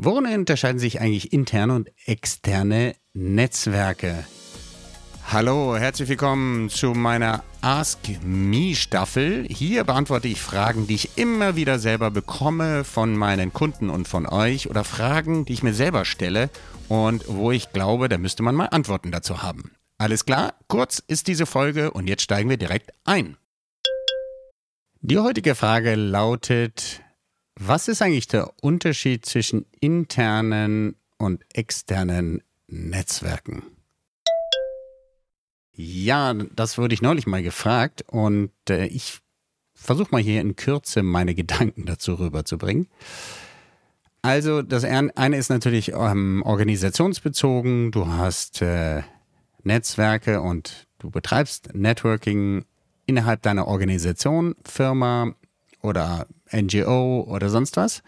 Worin unterscheiden sich eigentlich interne und externe Netzwerke? Hallo, herzlich willkommen zu meiner Ask Me Staffel. Hier beantworte ich Fragen, die ich immer wieder selber bekomme von meinen Kunden und von euch oder Fragen, die ich mir selber stelle und wo ich glaube, da müsste man mal Antworten dazu haben. Alles klar? Kurz ist diese Folge und jetzt steigen wir direkt ein. Die heutige Frage lautet, was ist eigentlich der Unterschied zwischen internen und externen Netzwerken? Ja, das wurde ich neulich mal gefragt und äh, ich versuche mal hier in Kürze meine Gedanken dazu rüberzubringen. Also das eine ist natürlich ähm, organisationsbezogen. Du hast äh, Netzwerke und du betreibst Networking innerhalb deiner Organisation, Firma oder NGO oder sonst was.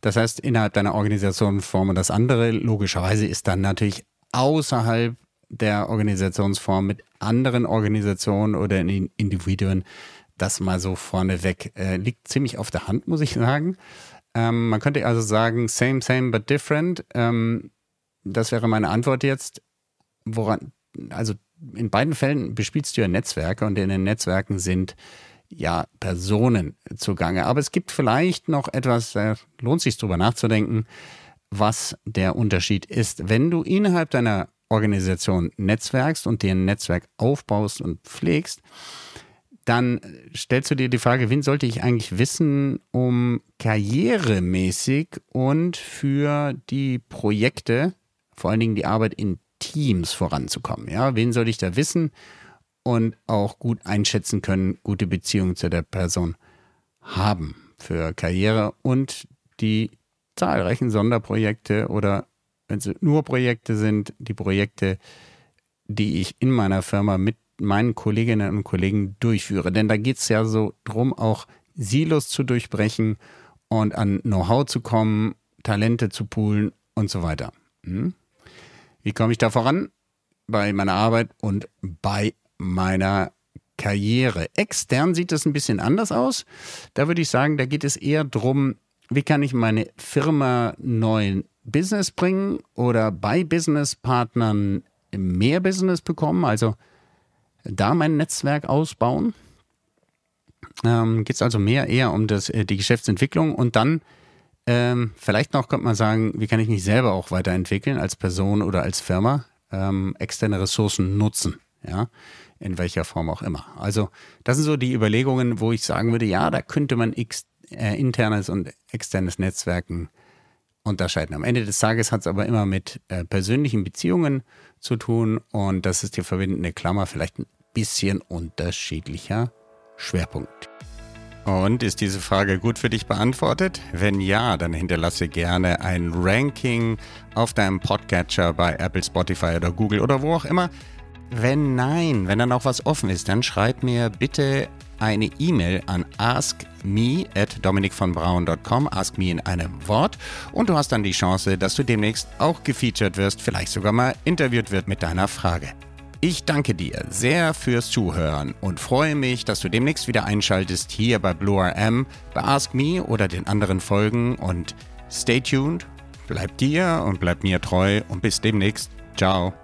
Das heißt, innerhalb deiner Organisation formen das andere. Logischerweise ist dann natürlich außerhalb der Organisationsform mit anderen Organisationen oder Individuen das mal so vorneweg. Äh, liegt ziemlich auf der Hand, muss ich sagen. Ähm, man könnte also sagen, same, same, but different. Ähm, das wäre meine Antwort jetzt. Woran, also in beiden Fällen bespielst du ja Netzwerke und in den Netzwerken sind ja, Personen zugange. Aber es gibt vielleicht noch etwas, da lohnt sich drüber nachzudenken, was der Unterschied ist. Wenn du innerhalb deiner Organisation netzwerkst und dir ein Netzwerk aufbaust und pflegst, dann stellst du dir die Frage, wen sollte ich eigentlich wissen, um karrieremäßig und für die Projekte, vor allen Dingen die Arbeit in Teams voranzukommen. Ja, wen soll ich da wissen? Und auch gut einschätzen können, gute Beziehungen zu der Person haben für Karriere und die zahlreichen Sonderprojekte oder wenn es nur Projekte sind, die Projekte, die ich in meiner Firma mit meinen Kolleginnen und Kollegen durchführe. Denn da geht es ja so drum, auch Silos zu durchbrechen und an Know-how zu kommen, Talente zu poolen und so weiter. Hm? Wie komme ich da voran? Bei meiner Arbeit und bei meiner Karriere. Extern sieht das ein bisschen anders aus. Da würde ich sagen, da geht es eher darum, wie kann ich meine Firma neuen Business bringen oder bei Businesspartnern mehr Business bekommen, also da mein Netzwerk ausbauen. Ähm, geht es also mehr eher um das, äh, die Geschäftsentwicklung und dann ähm, vielleicht noch könnte man sagen, wie kann ich mich selber auch weiterentwickeln als Person oder als Firma, ähm, externe Ressourcen nutzen. Ja, in welcher Form auch immer. Also das sind so die Überlegungen, wo ich sagen würde, ja, da könnte man x, äh, internes und externes Netzwerken unterscheiden. Am Ende des Tages hat es aber immer mit äh, persönlichen Beziehungen zu tun und das ist die verbindende Klammer, vielleicht ein bisschen unterschiedlicher Schwerpunkt. Und ist diese Frage gut für dich beantwortet? Wenn ja, dann hinterlasse gerne ein Ranking auf deinem Podcatcher bei Apple, Spotify oder Google oder wo auch immer. Wenn nein, wenn dann auch was offen ist, dann schreib mir bitte eine E-Mail an askme at dominikvonbraun.com, ask me in einem Wort und du hast dann die Chance, dass du demnächst auch gefeatured wirst, vielleicht sogar mal interviewt wird mit deiner Frage. Ich danke dir sehr fürs Zuhören und freue mich, dass du demnächst wieder einschaltest hier bei Blue RM, bei Ask Me oder den anderen Folgen und stay tuned, bleib dir und bleib mir treu und bis demnächst. Ciao.